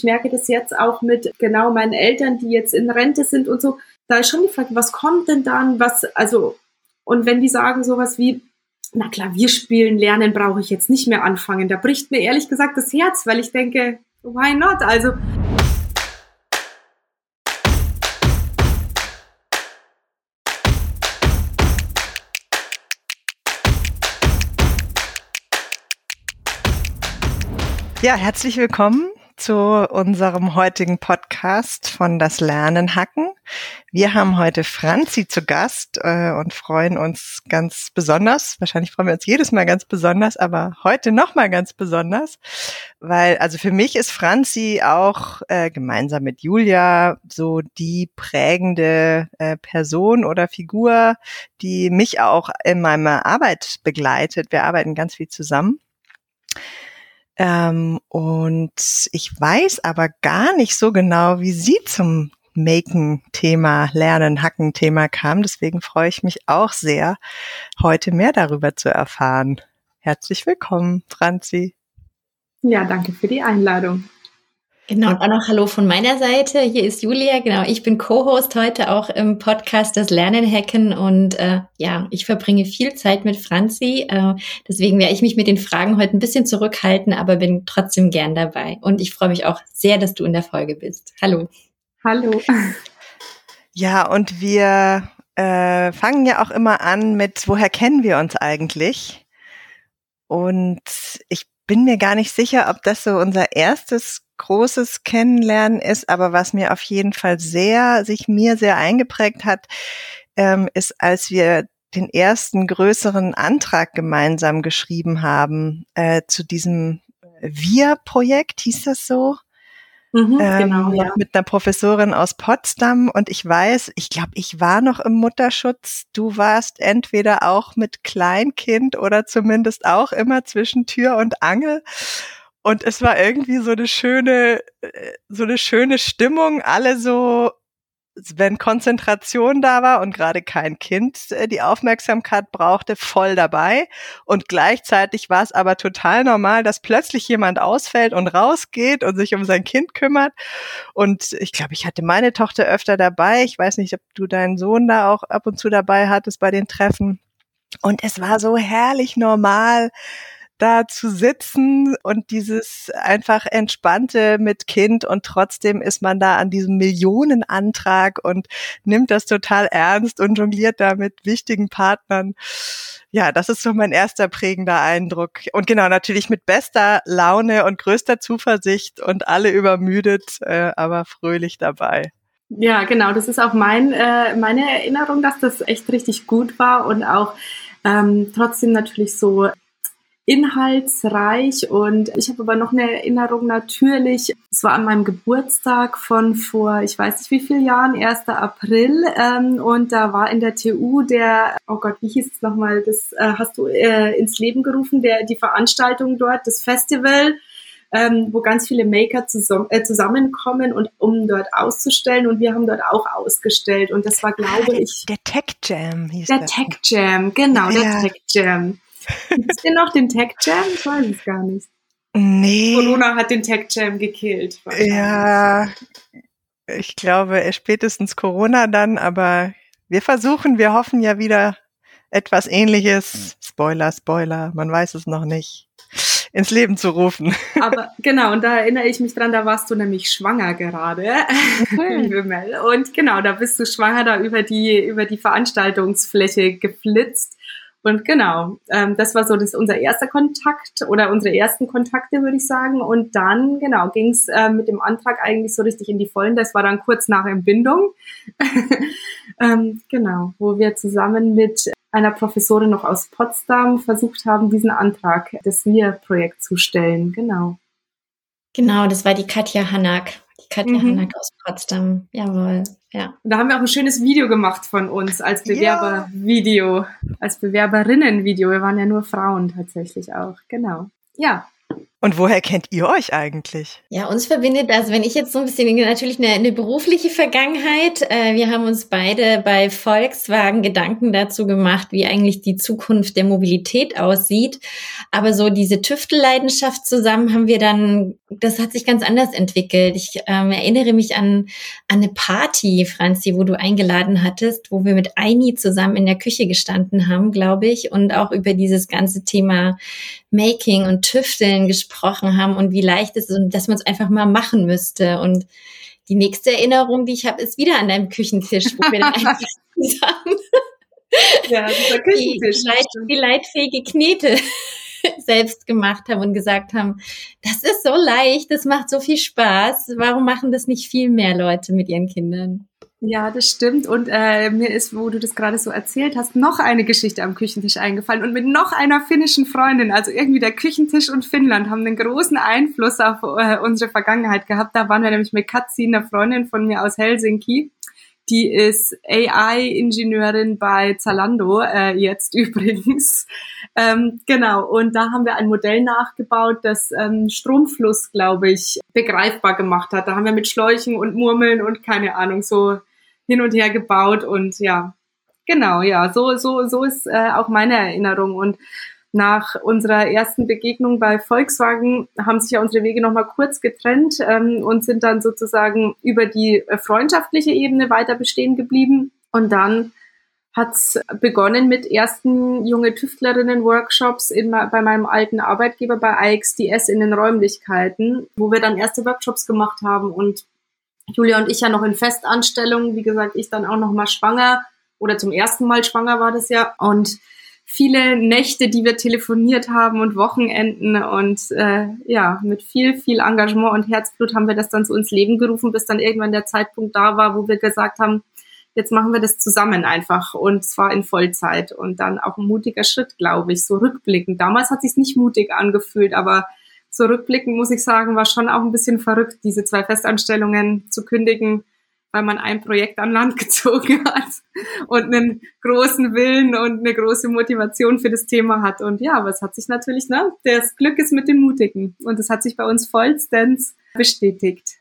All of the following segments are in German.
Ich merke das jetzt auch mit genau meinen Eltern, die jetzt in Rente sind und so. Da ist schon die Frage, was kommt denn dann? Was, also, und wenn die sagen sowas wie, na Klavier spielen, lernen brauche ich jetzt nicht mehr anfangen, da bricht mir ehrlich gesagt das Herz, weil ich denke, why not? Also, Ja, herzlich willkommen zu unserem heutigen Podcast von das Lernen hacken. Wir haben heute Franzi zu Gast äh, und freuen uns ganz besonders. Wahrscheinlich freuen wir uns jedes Mal ganz besonders, aber heute noch mal ganz besonders, weil also für mich ist Franzi auch äh, gemeinsam mit Julia so die prägende äh, Person oder Figur, die mich auch in meiner Arbeit begleitet. Wir arbeiten ganz viel zusammen. Ähm, und ich weiß aber gar nicht so genau, wie sie zum Maken-Thema, Lernen, Hacken-Thema kam. Deswegen freue ich mich auch sehr, heute mehr darüber zu erfahren. Herzlich willkommen, Franzi. Ja, danke für die Einladung. Genau, und auch noch Hallo von meiner Seite. Hier ist Julia. Genau, ich bin Co-Host heute auch im Podcast Das Lernen Hacken und äh, ja, ich verbringe viel Zeit mit Franzi. Äh, deswegen werde ich mich mit den Fragen heute ein bisschen zurückhalten, aber bin trotzdem gern dabei. Und ich freue mich auch sehr, dass du in der Folge bist. Hallo. Hallo. Ja, und wir äh, fangen ja auch immer an mit, woher kennen wir uns eigentlich? Und ich bin mir gar nicht sicher, ob das so unser erstes großes Kennenlernen ist, aber was mir auf jeden Fall sehr, sich mir sehr eingeprägt hat, ähm, ist, als wir den ersten größeren Antrag gemeinsam geschrieben haben äh, zu diesem Wir-Projekt, hieß das so? Mhm, ähm, genau, ja. Mit einer Professorin aus Potsdam und ich weiß, ich glaube, ich war noch im Mutterschutz. Du warst entweder auch mit Kleinkind oder zumindest auch immer zwischen Tür und Angel. Und es war irgendwie so eine schöne, äh, so eine schöne Stimmung, alle so, wenn Konzentration da war und gerade kein Kind äh, die Aufmerksamkeit brauchte, voll dabei. Und gleichzeitig war es aber total normal, dass plötzlich jemand ausfällt und rausgeht und sich um sein Kind kümmert. Und ich glaube, ich hatte meine Tochter öfter dabei. Ich weiß nicht, ob du deinen Sohn da auch ab und zu dabei hattest bei den Treffen. Und es war so herrlich normal, da zu sitzen und dieses einfach entspannte mit Kind und trotzdem ist man da an diesem Millionenantrag und nimmt das total ernst und jongliert da mit wichtigen Partnern. Ja, das ist so mein erster prägender Eindruck. Und genau, natürlich mit bester Laune und größter Zuversicht und alle übermüdet, äh, aber fröhlich dabei. Ja, genau. Das ist auch mein, äh, meine Erinnerung, dass das echt richtig gut war und auch ähm, trotzdem natürlich so inhaltsreich und ich habe aber noch eine Erinnerung natürlich, es war an meinem Geburtstag von vor, ich weiß nicht wie vielen Jahren, 1. April ähm, und da war in der TU der, oh Gott, wie hieß es nochmal, das äh, hast du äh, ins Leben gerufen, der die Veranstaltung dort, das Festival, ähm, wo ganz viele Maker zusammen, äh, zusammenkommen und um dort auszustellen und wir haben dort auch ausgestellt und das war glaube ich der Tech Jam hieß der das. Tech Jam genau ja. der Tech Jam Gibt es denn noch den Tech Jam? Ich weiß es gar nicht. Nee. Corona hat den Tech Jam gekillt. Ja, ich glaube spätestens Corona dann, aber wir versuchen, wir hoffen ja wieder etwas ähnliches. Spoiler, Spoiler, man weiß es noch nicht ins Leben zu rufen. Aber genau, und da erinnere ich mich dran, da warst du nämlich schwanger gerade, liebe Mel. Und genau, da bist du schwanger da über die, über die Veranstaltungsfläche geflitzt. Und genau, ähm, das war so das, unser erster Kontakt oder unsere ersten Kontakte, würde ich sagen. Und dann, genau, ging es äh, mit dem Antrag eigentlich so richtig in die Vollen. Das war dann kurz nach Entbindung. ähm, genau, wo wir zusammen mit einer Professorin noch aus Potsdam versucht haben, diesen Antrag des MIR-Projekt zu stellen. Genau. Genau, das war die Katja Hanak. Katja mhm. Hanak aus Potsdam. Jawohl. Ja. Da haben wir auch ein schönes Video gemacht von uns als Bewerbervideo, ja. als Bewerberinnenvideo. Wir waren ja nur Frauen tatsächlich auch. Genau. Ja. Und woher kennt ihr euch eigentlich? Ja, uns verbindet das, wenn ich jetzt so ein bisschen, natürlich eine, eine berufliche Vergangenheit. Äh, wir haben uns beide bei Volkswagen Gedanken dazu gemacht, wie eigentlich die Zukunft der Mobilität aussieht. Aber so diese Tüftelleidenschaft zusammen haben wir dann, das hat sich ganz anders entwickelt. Ich ähm, erinnere mich an, an eine Party, Franzi, wo du eingeladen hattest, wo wir mit Aini zusammen in der Küche gestanden haben, glaube ich, und auch über dieses ganze Thema Making und Tüfteln gesprochen haben und wie leicht es ist und dass man es einfach mal machen müsste. Und die nächste Erinnerung, die ich habe, ist wieder an deinem Küchentisch, wo wir dann einfach zusammen ja, Küchentisch, die, leit, die leitfähige Knete selbst gemacht haben und gesagt haben, das ist so leicht, das macht so viel Spaß. Warum machen das nicht viel mehr Leute mit ihren Kindern? Ja, das stimmt. Und äh, mir ist, wo du das gerade so erzählt hast, noch eine Geschichte am Küchentisch eingefallen und mit noch einer finnischen Freundin. Also irgendwie der Küchentisch und Finnland haben einen großen Einfluss auf äh, unsere Vergangenheit gehabt. Da waren wir nämlich mit Katzi, einer Freundin von mir aus Helsinki. Die ist AI-Ingenieurin bei Zalando, äh, jetzt übrigens. Ähm, genau, und da haben wir ein Modell nachgebaut, das ähm, Stromfluss, glaube ich, begreifbar gemacht hat. Da haben wir mit Schläuchen und Murmeln und keine Ahnung, so hin und her gebaut und ja, genau, ja, so, so, so ist äh, auch meine Erinnerung. Und nach unserer ersten Begegnung bei Volkswagen haben sich ja unsere Wege nochmal kurz getrennt ähm, und sind dann sozusagen über die äh, freundschaftliche Ebene weiter bestehen geblieben. Und dann hat's begonnen mit ersten junge Tüftlerinnen-Workshops bei meinem alten Arbeitgeber bei IXDS in den Räumlichkeiten, wo wir dann erste Workshops gemacht haben und Julia und ich ja noch in Festanstellungen, wie gesagt, ich dann auch noch mal schwanger oder zum ersten Mal schwanger war das ja. Und viele Nächte, die wir telefoniert haben und Wochenenden und äh, ja, mit viel, viel Engagement und Herzblut haben wir das dann so ins Leben gerufen, bis dann irgendwann der Zeitpunkt da war, wo wir gesagt haben, jetzt machen wir das zusammen einfach. Und zwar in Vollzeit. Und dann auch ein mutiger Schritt, glaube ich, so rückblickend. Damals hat sich nicht mutig angefühlt, aber zurückblicken, muss ich sagen, war schon auch ein bisschen verrückt, diese zwei Festanstellungen zu kündigen, weil man ein Projekt an Land gezogen hat und einen großen Willen und eine große Motivation für das Thema hat. Und ja, aber es hat sich natürlich, ne, das Glück ist mit dem Mutigen. Und es hat sich bei uns vollstens bestätigt.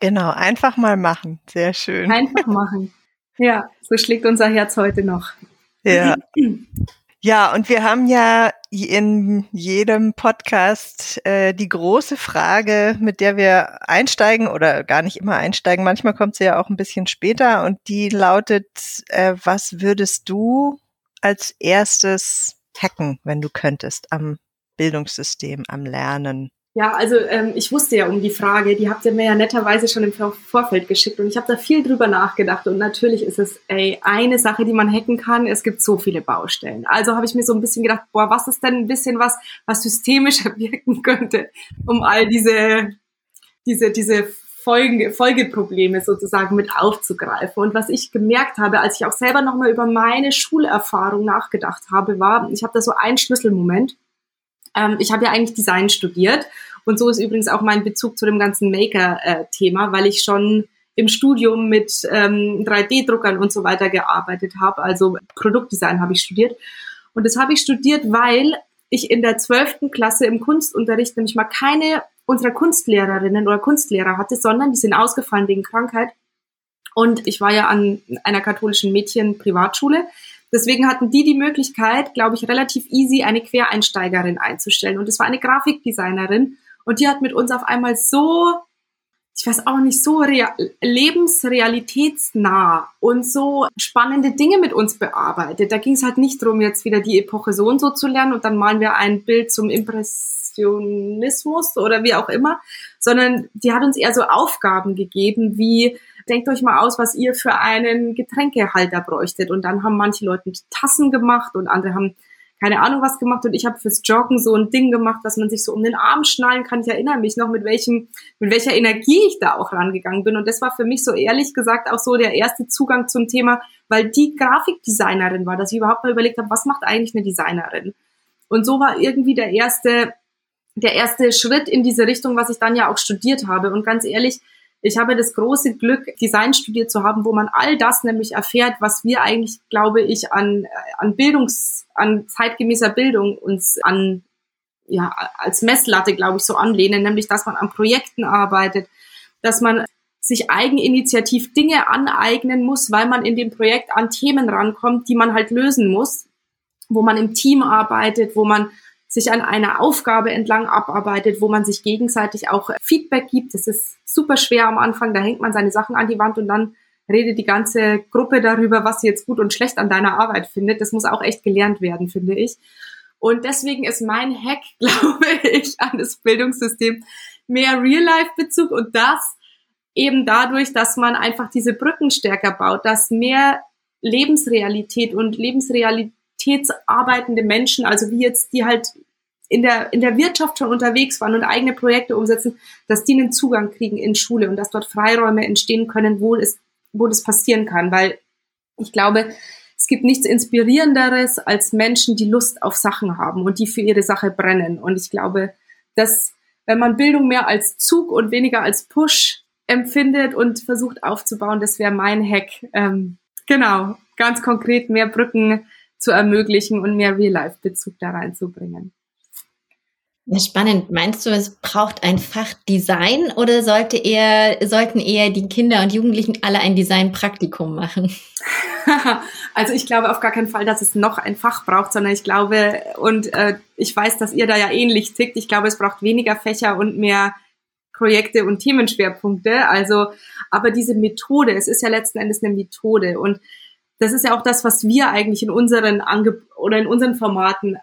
Genau, einfach mal machen. Sehr schön. Einfach machen. Ja, so schlägt unser Herz heute noch. Ja. Ja, und wir haben ja in jedem Podcast äh, die große Frage, mit der wir einsteigen oder gar nicht immer einsteigen. Manchmal kommt sie ja auch ein bisschen später und die lautet, äh, was würdest du als erstes hacken, wenn du könntest, am Bildungssystem, am Lernen? Ja, also ähm, ich wusste ja um die Frage, die habt ihr mir ja netterweise schon im Vorfeld geschickt und ich habe da viel drüber nachgedacht und natürlich ist es ey, eine Sache, die man hacken kann. Es gibt so viele Baustellen. Also habe ich mir so ein bisschen gedacht, boah, was ist denn ein bisschen was, was systemischer wirken könnte, um all diese diese diese Folge, Folgeprobleme sozusagen mit aufzugreifen. Und was ich gemerkt habe, als ich auch selber nochmal über meine Schulerfahrung nachgedacht habe, war, ich habe da so einen Schlüsselmoment ähm, ich habe ja eigentlich Design studiert und so ist übrigens auch mein Bezug zu dem ganzen Maker-Thema, weil ich schon im Studium mit ähm, 3D-Druckern und so weiter gearbeitet habe. Also Produktdesign habe ich studiert. Und das habe ich studiert, weil ich in der zwölften Klasse im Kunstunterricht nämlich mal keine unserer Kunstlehrerinnen oder Kunstlehrer hatte, sondern die sind ausgefallen wegen Krankheit. Und ich war ja an einer katholischen Mädchen-Privatschule. Deswegen hatten die die Möglichkeit, glaube ich, relativ easy eine Quereinsteigerin einzustellen. Und es war eine Grafikdesignerin. Und die hat mit uns auf einmal so, ich weiß auch nicht, so lebensrealitätsnah und so spannende Dinge mit uns bearbeitet. Da ging es halt nicht darum, jetzt wieder die Epoche so und so zu lernen und dann malen wir ein Bild zum Impressionismus oder wie auch immer, sondern die hat uns eher so Aufgaben gegeben, wie denkt euch mal aus, was ihr für einen Getränkehalter bräuchtet. Und dann haben manche Leute Tassen gemacht und andere haben keine Ahnung was gemacht und ich habe fürs Joggen so ein Ding gemacht, dass man sich so um den Arm schnallen kann. Ich erinnere mich noch, mit welchem, mit welcher Energie ich da auch rangegangen bin. Und das war für mich so ehrlich gesagt auch so der erste Zugang zum Thema, weil die Grafikdesignerin war, dass ich überhaupt mal überlegt habe, was macht eigentlich eine Designerin? Und so war irgendwie der erste, der erste Schritt in diese Richtung, was ich dann ja auch studiert habe. Und ganz ehrlich, ich habe das große Glück, Design studiert zu haben, wo man all das nämlich erfährt, was wir eigentlich, glaube ich, an, an Bildungs, an zeitgemäßer Bildung uns an ja, als Messlatte, glaube ich, so anlehnen, nämlich, dass man an Projekten arbeitet, dass man sich eigeninitiativ Dinge aneignen muss, weil man in dem Projekt an Themen rankommt, die man halt lösen muss, wo man im Team arbeitet, wo man sich an einer Aufgabe entlang abarbeitet, wo man sich gegenseitig auch Feedback gibt. Das ist super schwer am Anfang, da hängt man seine Sachen an die Wand und dann redet die ganze Gruppe darüber, was sie jetzt gut und schlecht an deiner Arbeit findet. Das muss auch echt gelernt werden, finde ich. Und deswegen ist mein Hack, glaube ich, an das Bildungssystem mehr Real-Life-Bezug und das eben dadurch, dass man einfach diese Brücken stärker baut, dass mehr Lebensrealität und lebensrealitätsarbeitende Menschen, also wie jetzt die halt in der, in der Wirtschaft schon unterwegs waren und eigene Projekte umsetzen, dass die einen Zugang kriegen in Schule und dass dort Freiräume entstehen können, wo es, wo das passieren kann, weil ich glaube, es gibt nichts Inspirierenderes als Menschen, die Lust auf Sachen haben und die für ihre Sache brennen. Und ich glaube, dass wenn man Bildung mehr als Zug und weniger als Push empfindet und versucht aufzubauen. Das wäre mein Hack. Ähm, genau, ganz konkret mehr Brücken zu ermöglichen und mehr Real-Life-Bezug da reinzubringen. Ja, spannend. Meinst du, es braucht ein Fach Design oder sollte eher, sollten eher die Kinder und Jugendlichen alle ein Designpraktikum machen? also ich glaube auf gar keinen Fall, dass es noch ein Fach braucht, sondern ich glaube, und äh, ich weiß, dass ihr da ja ähnlich tickt, ich glaube, es braucht weniger Fächer und mehr Projekte und Themenschwerpunkte. Also, aber diese Methode, es ist ja letzten Endes eine Methode und das ist ja auch das, was wir eigentlich in unseren Angeb oder in unseren Formaten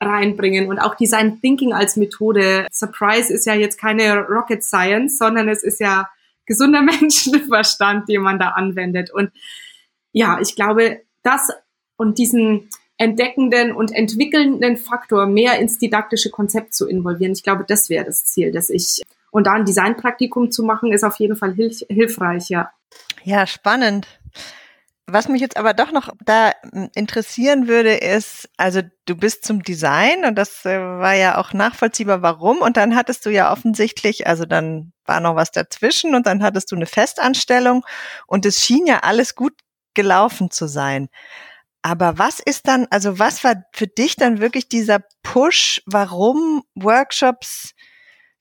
reinbringen und auch Design Thinking als Methode. Surprise ist ja jetzt keine Rocket Science, sondern es ist ja gesunder Menschenverstand, den man da anwendet. Und ja, ich glaube, das und diesen entdeckenden und entwickelnden Faktor mehr ins didaktische Konzept zu involvieren. Ich glaube, das wäre das Ziel, dass ich und da ein Designpraktikum zu machen, ist auf jeden Fall hilf hilfreich, ja. Ja, spannend. Was mich jetzt aber doch noch da hm, interessieren würde, ist, also du bist zum Design und das äh, war ja auch nachvollziehbar, warum. Und dann hattest du ja offensichtlich, also dann war noch was dazwischen und dann hattest du eine Festanstellung und es schien ja alles gut gelaufen zu sein. Aber was ist dann, also was war für dich dann wirklich dieser Push, warum Workshops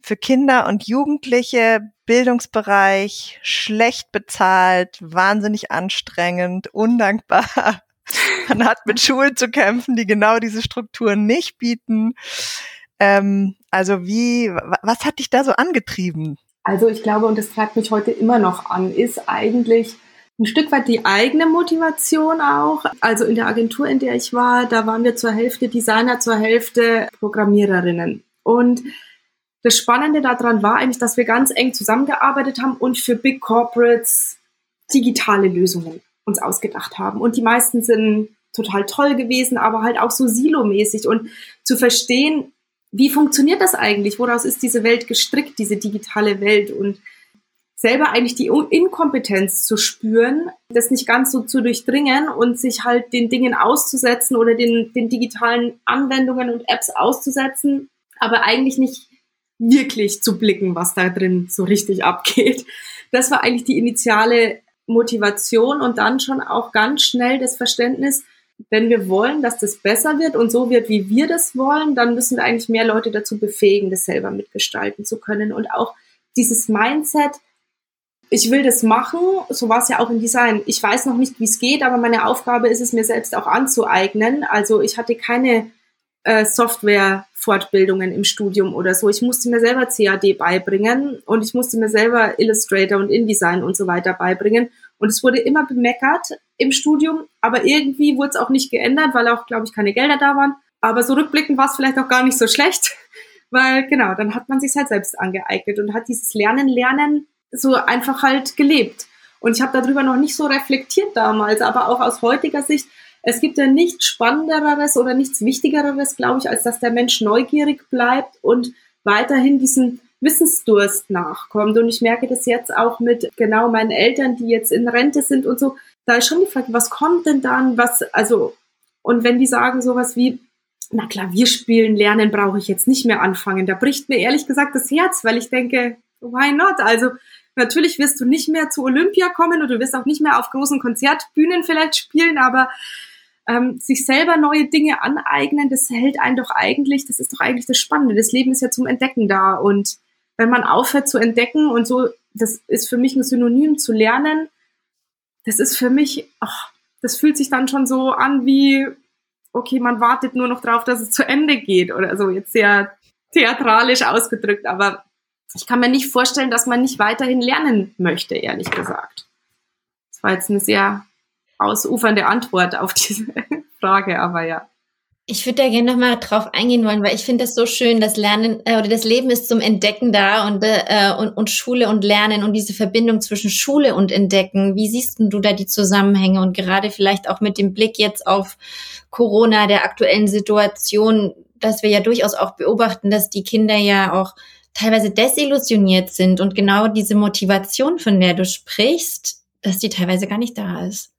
für Kinder und Jugendliche Bildungsbereich schlecht bezahlt, wahnsinnig anstrengend, undankbar. Man hat mit Schulen zu kämpfen, die genau diese Strukturen nicht bieten. Ähm, also wie, was hat dich da so angetrieben? Also ich glaube, und das treibt mich heute immer noch an, ist eigentlich ein Stück weit die eigene Motivation auch. Also in der Agentur, in der ich war, da waren wir zur Hälfte Designer, zur Hälfte Programmiererinnen. Und das Spannende daran war eigentlich, dass wir ganz eng zusammengearbeitet haben und für Big Corporates digitale Lösungen uns ausgedacht haben. Und die meisten sind total toll gewesen, aber halt auch so silomäßig und zu verstehen, wie funktioniert das eigentlich? Woraus ist diese Welt gestrickt, diese digitale Welt? Und selber eigentlich die Inkompetenz zu spüren, das nicht ganz so zu durchdringen und sich halt den Dingen auszusetzen oder den, den digitalen Anwendungen und Apps auszusetzen, aber eigentlich nicht wirklich zu blicken, was da drin so richtig abgeht. Das war eigentlich die initiale Motivation und dann schon auch ganz schnell das Verständnis, wenn wir wollen, dass das besser wird und so wird, wie wir das wollen, dann müssen wir eigentlich mehr Leute dazu befähigen, das selber mitgestalten zu können. Und auch dieses Mindset, ich will das machen, so war es ja auch im Design. Ich weiß noch nicht, wie es geht, aber meine Aufgabe ist es, mir selbst auch anzueignen. Also ich hatte keine äh, Software-Fortbildungen im Studium oder so. Ich musste mir selber CAD beibringen und ich musste mir selber Illustrator und InDesign und so weiter beibringen. Und es wurde immer bemeckert im Studium, aber irgendwie wurde es auch nicht geändert, weil auch, glaube ich, keine Gelder da waren. Aber so rückblickend war es vielleicht auch gar nicht so schlecht, weil genau, dann hat man sich halt selbst angeeignet und hat dieses Lernen, Lernen so einfach halt gelebt. Und ich habe darüber noch nicht so reflektiert damals, aber auch aus heutiger Sicht es gibt ja nichts Spannenderes oder nichts Wichtigeres, glaube ich, als dass der Mensch neugierig bleibt und weiterhin diesen Wissensdurst nachkommt. Und ich merke das jetzt auch mit genau meinen Eltern, die jetzt in Rente sind und so. Da ist schon die Frage, was kommt denn dann? Was, also, und wenn die sagen sowas wie, na Klavier spielen, lernen brauche ich jetzt nicht mehr anfangen, da bricht mir ehrlich gesagt das Herz, weil ich denke, why not? Also, natürlich wirst du nicht mehr zu Olympia kommen und du wirst auch nicht mehr auf großen Konzertbühnen vielleicht spielen, aber ähm, sich selber neue Dinge aneignen, das hält einen doch eigentlich, das ist doch eigentlich das Spannende. Das Leben ist ja zum Entdecken da. Und wenn man aufhört zu entdecken und so, das ist für mich ein Synonym zu lernen, das ist für mich, ach, das fühlt sich dann schon so an wie, okay, man wartet nur noch drauf, dass es zu Ende geht oder so, jetzt sehr theatralisch ausgedrückt, aber ich kann mir nicht vorstellen, dass man nicht weiterhin lernen möchte, ehrlich gesagt. Das war jetzt eine sehr ausufernde Antwort auf diese Frage, aber ja. Ich würde da gerne nochmal drauf eingehen wollen, weil ich finde das so schön, das Lernen äh, oder das Leben ist zum Entdecken da und, äh, und, und Schule und Lernen und diese Verbindung zwischen Schule und Entdecken. Wie siehst du da die Zusammenhänge und gerade vielleicht auch mit dem Blick jetzt auf Corona, der aktuellen Situation, dass wir ja durchaus auch beobachten, dass die Kinder ja auch teilweise desillusioniert sind und genau diese Motivation, von der du sprichst, dass die teilweise gar nicht da ist.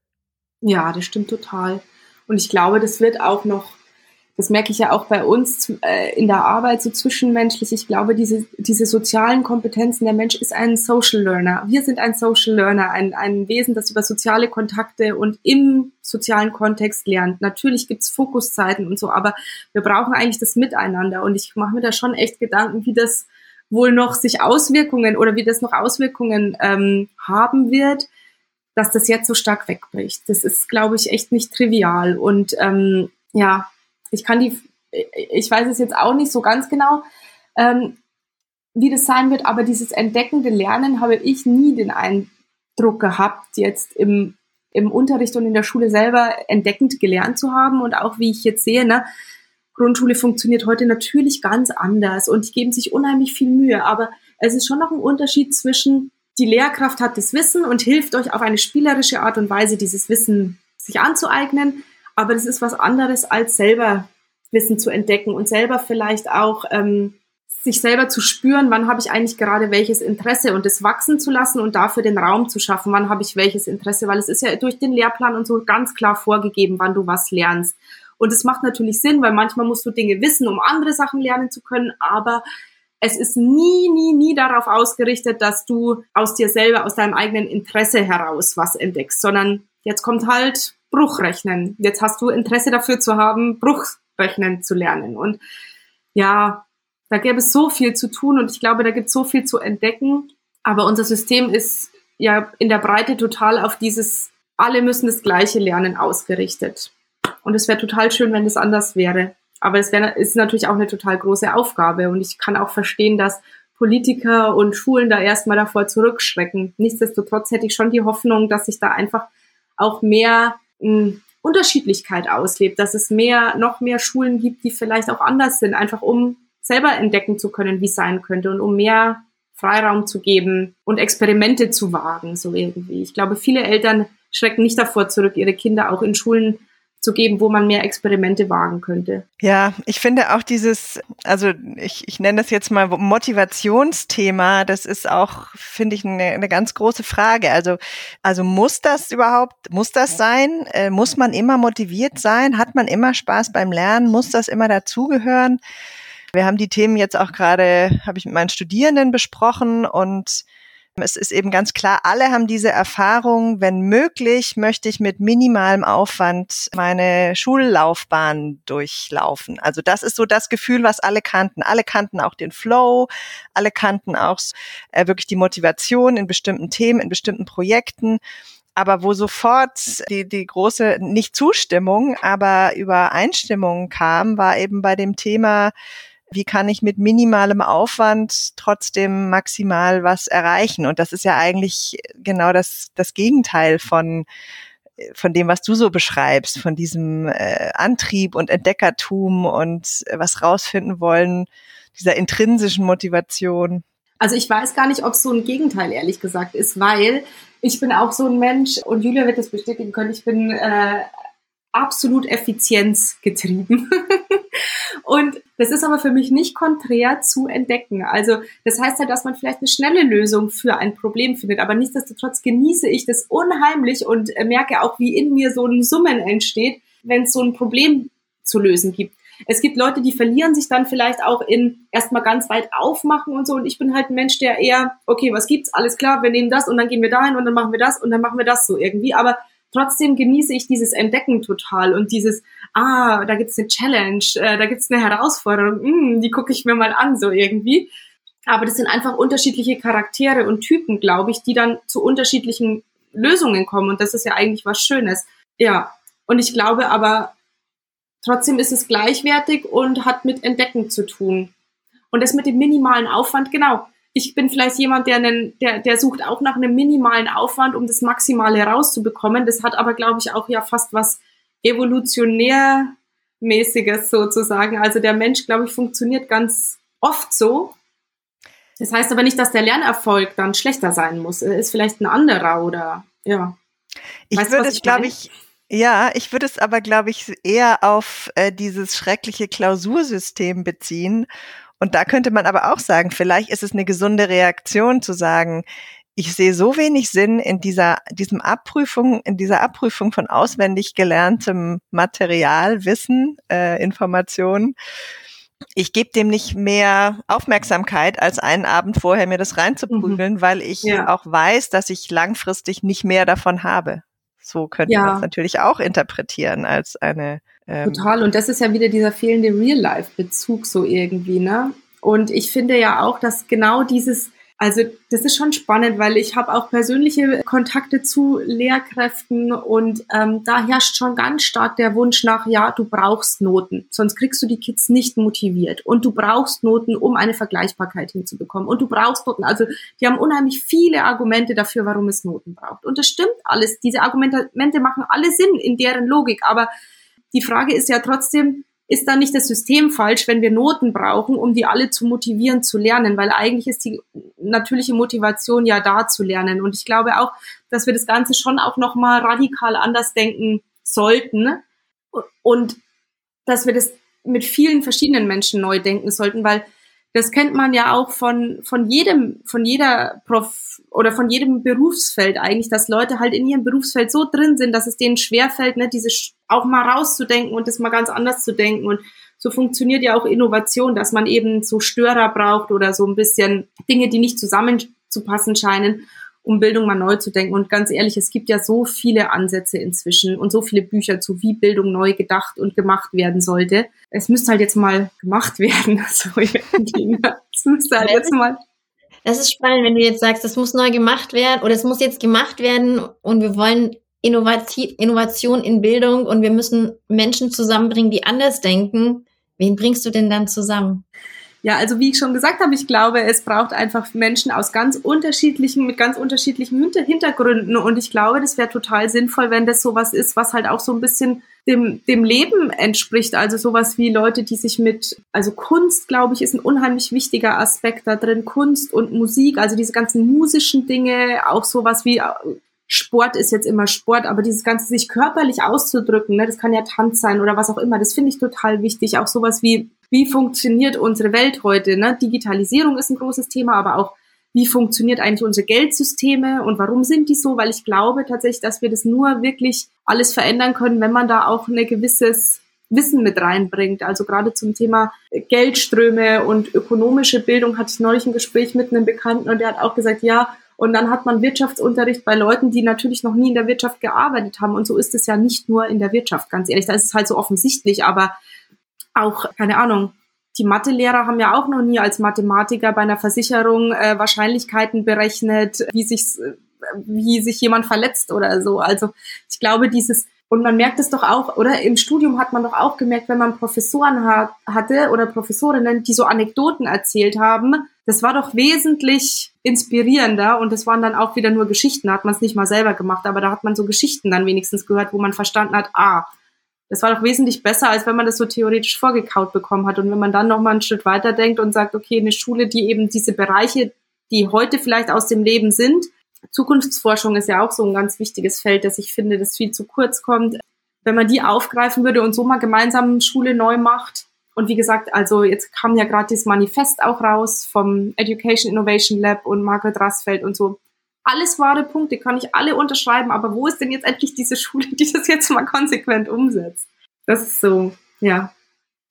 Ja, das stimmt total. Und ich glaube, das wird auch noch, das merke ich ja auch bei uns äh, in der Arbeit so zwischenmenschlich. Ich glaube, diese, diese sozialen Kompetenzen, der Mensch ist ein Social Learner. Wir sind ein Social Learner, ein, ein Wesen, das über soziale Kontakte und im sozialen Kontext lernt. Natürlich gibt's Fokuszeiten und so, aber wir brauchen eigentlich das Miteinander. Und ich mache mir da schon echt Gedanken, wie das wohl noch sich Auswirkungen oder wie das noch Auswirkungen ähm, haben wird, dass das jetzt so stark wegbricht. Das ist, glaube ich, echt nicht trivial. Und ähm, ja, ich kann die, ich weiß es jetzt auch nicht so ganz genau, ähm, wie das sein wird, aber dieses entdeckende Lernen habe ich nie den Eindruck gehabt, jetzt im, im Unterricht und in der Schule selber entdeckend gelernt zu haben. Und auch wie ich jetzt sehe, ne, Grundschule funktioniert heute natürlich ganz anders und die geben sich unheimlich viel Mühe, aber es ist schon noch ein Unterschied zwischen die Lehrkraft hat das Wissen und hilft euch auf eine spielerische Art und Weise, dieses Wissen sich anzueignen. Aber das ist was anderes, als selber Wissen zu entdecken und selber vielleicht auch ähm, sich selber zu spüren, wann habe ich eigentlich gerade welches Interesse und das wachsen zu lassen und dafür den Raum zu schaffen, wann habe ich welches Interesse, weil es ist ja durch den Lehrplan und so ganz klar vorgegeben, wann du was lernst. Und es macht natürlich Sinn, weil manchmal musst du Dinge wissen, um andere Sachen lernen zu können, aber es ist nie, nie, nie darauf ausgerichtet, dass du aus dir selber, aus deinem eigenen Interesse heraus was entdeckst, sondern jetzt kommt halt Bruchrechnen. Jetzt hast du Interesse dafür zu haben, Bruchrechnen zu lernen. Und ja, da gäbe es so viel zu tun und ich glaube, da gibt es so viel zu entdecken. Aber unser System ist ja in der Breite total auf dieses, alle müssen das Gleiche lernen ausgerichtet. Und es wäre total schön, wenn es anders wäre. Aber es wäre, ist natürlich auch eine total große Aufgabe. Und ich kann auch verstehen, dass Politiker und Schulen da erstmal davor zurückschrecken. Nichtsdestotrotz hätte ich schon die Hoffnung, dass sich da einfach auch mehr mh, hm, Unterschiedlichkeit auslebt, dass es mehr, noch mehr Schulen gibt, die vielleicht auch anders sind, einfach um selber entdecken zu können, wie es sein könnte und um mehr Freiraum zu geben und Experimente zu wagen, so irgendwie. Ich glaube, viele Eltern schrecken nicht davor zurück, ihre Kinder auch in Schulen zu geben, wo man mehr Experimente wagen könnte. Ja, ich finde auch dieses, also ich, ich nenne das jetzt mal Motivationsthema, das ist auch, finde ich, eine, eine ganz große Frage. Also, also muss das überhaupt, muss das sein? Äh, muss man immer motiviert sein? Hat man immer Spaß beim Lernen? Muss das immer dazugehören? Wir haben die Themen jetzt auch gerade, habe ich mit meinen Studierenden besprochen und es ist eben ganz klar, alle haben diese Erfahrung, wenn möglich, möchte ich mit minimalem Aufwand meine Schullaufbahn durchlaufen. Also das ist so das Gefühl, was alle kannten. Alle kannten auch den Flow, alle kannten auch äh, wirklich die Motivation in bestimmten Themen, in bestimmten Projekten aber wo sofort die, die große, nicht Zustimmung, aber Übereinstimmung kam, war eben bei dem Thema wie kann ich mit minimalem Aufwand trotzdem maximal was erreichen? Und das ist ja eigentlich genau das, das Gegenteil von, von dem, was du so beschreibst, von diesem äh, Antrieb und Entdeckertum und äh, was rausfinden wollen, dieser intrinsischen Motivation. Also ich weiß gar nicht, ob es so ein Gegenteil ehrlich gesagt ist, weil ich bin auch so ein Mensch und Julia wird das bestätigen können. Ich bin äh, absolut effizienzgetrieben. und das ist aber für mich nicht konträr zu entdecken. Also das heißt halt, dass man vielleicht eine schnelle Lösung für ein Problem findet, aber nichtsdestotrotz genieße ich das unheimlich und merke auch, wie in mir so ein Summen entsteht, wenn es so ein Problem zu lösen gibt. Es gibt Leute, die verlieren sich dann vielleicht auch in erstmal ganz weit aufmachen und so. Und ich bin halt ein Mensch, der eher, okay, was gibt's? Alles klar, wir nehmen das und dann gehen wir dahin und dann machen wir das und dann machen wir das so irgendwie. Aber trotzdem genieße ich dieses Entdecken total und dieses, ah, da gibt's eine Challenge, äh, da gibt's eine Herausforderung, mm, die gucke ich mir mal an, so irgendwie. Aber das sind einfach unterschiedliche Charaktere und Typen, glaube ich, die dann zu unterschiedlichen Lösungen kommen. Und das ist ja eigentlich was Schönes. Ja. Und ich glaube aber, trotzdem ist es gleichwertig und hat mit Entdecken zu tun. Und das mit dem minimalen Aufwand, genau. Ich bin vielleicht jemand, der, einen, der, der sucht auch nach einem minimalen Aufwand, um das Maximale rauszubekommen. Das hat aber, glaube ich, auch ja fast was evolutionärmäßiges sozusagen. Also der Mensch, glaube ich, funktioniert ganz oft so, das heißt aber nicht, dass der Lernerfolg dann schlechter sein muss. Er ist vielleicht ein anderer oder ja. Ich weißt würde es, glaube ich, ja, ich würde es aber, glaube ich, eher auf äh, dieses schreckliche Klausursystem beziehen. Und da könnte man aber auch sagen, vielleicht ist es eine gesunde Reaktion zu sagen, ich sehe so wenig Sinn in dieser, diesem Abprüfung, in dieser Abprüfung von auswendig gelerntem Material, Wissen, äh, Informationen ich gebe dem nicht mehr Aufmerksamkeit, als einen Abend vorher mir das reinzuprügeln, mhm. weil ich ja. auch weiß, dass ich langfristig nicht mehr davon habe. So könnte ja. man es natürlich auch interpretieren als eine. Ähm Total. Und das ist ja wieder dieser fehlende Real-Life-Bezug so irgendwie, ne? Und ich finde ja auch, dass genau dieses also das ist schon spannend, weil ich habe auch persönliche Kontakte zu Lehrkräften und ähm, da herrscht schon ganz stark der Wunsch nach, ja, du brauchst Noten, sonst kriegst du die Kids nicht motiviert und du brauchst Noten, um eine Vergleichbarkeit hinzubekommen und du brauchst Noten. Also die haben unheimlich viele Argumente dafür, warum es Noten braucht. Und das stimmt alles. Diese Argumente machen alle Sinn in deren Logik, aber die Frage ist ja trotzdem, ist dann nicht das System falsch, wenn wir Noten brauchen, um die alle zu motivieren zu lernen, weil eigentlich ist die natürliche Motivation ja da zu lernen. Und ich glaube auch, dass wir das Ganze schon auch nochmal radikal anders denken sollten und dass wir das mit vielen verschiedenen Menschen neu denken sollten, weil das kennt man ja auch von, von jedem, von jeder Prof oder von jedem Berufsfeld eigentlich, dass Leute halt in ihrem Berufsfeld so drin sind, dass es denen schwerfällt, ne, diese auch mal rauszudenken und das mal ganz anders zu denken. Und so funktioniert ja auch Innovation, dass man eben so Störer braucht oder so ein bisschen Dinge, die nicht zusammenzupassen scheinen um Bildung mal neu zu denken. Und ganz ehrlich, es gibt ja so viele Ansätze inzwischen und so viele Bücher zu, wie Bildung neu gedacht und gemacht werden sollte. Es müsste halt jetzt mal gemacht werden. So irgendwie. Ne? Es müsste halt jetzt mal. Das ist spannend, wenn du jetzt sagst, das muss neu gemacht werden oder es muss jetzt gemacht werden und wir wollen Innovation in Bildung und wir müssen Menschen zusammenbringen, die anders denken. Wen bringst du denn dann zusammen? Ja, also wie ich schon gesagt habe, ich glaube, es braucht einfach Menschen aus ganz unterschiedlichen, mit ganz unterschiedlichen Hintergründen. Und ich glaube, das wäre total sinnvoll, wenn das sowas ist, was halt auch so ein bisschen dem, dem Leben entspricht. Also sowas wie Leute, die sich mit, also Kunst, glaube ich, ist ein unheimlich wichtiger Aspekt da drin. Kunst und Musik, also diese ganzen musischen Dinge, auch sowas wie Sport ist jetzt immer Sport, aber dieses ganze sich körperlich auszudrücken, ne, das kann ja Tanz sein oder was auch immer, das finde ich total wichtig. Auch sowas wie, wie funktioniert unsere Welt heute? Ne? Digitalisierung ist ein großes Thema, aber auch wie funktioniert eigentlich unsere Geldsysteme und warum sind die so? Weil ich glaube tatsächlich, dass wir das nur wirklich alles verändern können, wenn man da auch ein gewisses Wissen mit reinbringt. Also gerade zum Thema Geldströme und ökonomische Bildung hatte ich neulich ein Gespräch mit einem Bekannten und der hat auch gesagt, ja, und dann hat man Wirtschaftsunterricht bei Leuten, die natürlich noch nie in der Wirtschaft gearbeitet haben. Und so ist es ja nicht nur in der Wirtschaft, ganz ehrlich. Da ist es halt so offensichtlich, aber auch, keine Ahnung, die Mathelehrer haben ja auch noch nie als Mathematiker bei einer Versicherung äh, Wahrscheinlichkeiten berechnet, wie sich, äh, wie sich jemand verletzt oder so. Also ich glaube, dieses und man merkt es doch auch, oder im Studium hat man doch auch gemerkt, wenn man Professoren hat, hatte oder Professorinnen, die so Anekdoten erzählt haben, das war doch wesentlich inspirierender und das waren dann auch wieder nur Geschichten, hat man es nicht mal selber gemacht, aber da hat man so Geschichten dann wenigstens gehört, wo man verstanden hat, ah, das war doch wesentlich besser, als wenn man das so theoretisch vorgekaut bekommen hat. Und wenn man dann nochmal einen Schritt weiter denkt und sagt, okay, eine Schule, die eben diese Bereiche, die heute vielleicht aus dem Leben sind, Zukunftsforschung ist ja auch so ein ganz wichtiges Feld, das ich finde, das viel zu kurz kommt. Wenn man die aufgreifen würde und so mal gemeinsam Schule neu macht. Und wie gesagt, also jetzt kam ja gerade das Manifest auch raus vom Education Innovation Lab und Margaret Rassfeld und so. Alles wahre Punkte, kann ich alle unterschreiben, aber wo ist denn jetzt endlich diese Schule, die das jetzt mal konsequent umsetzt? Das ist so, ja.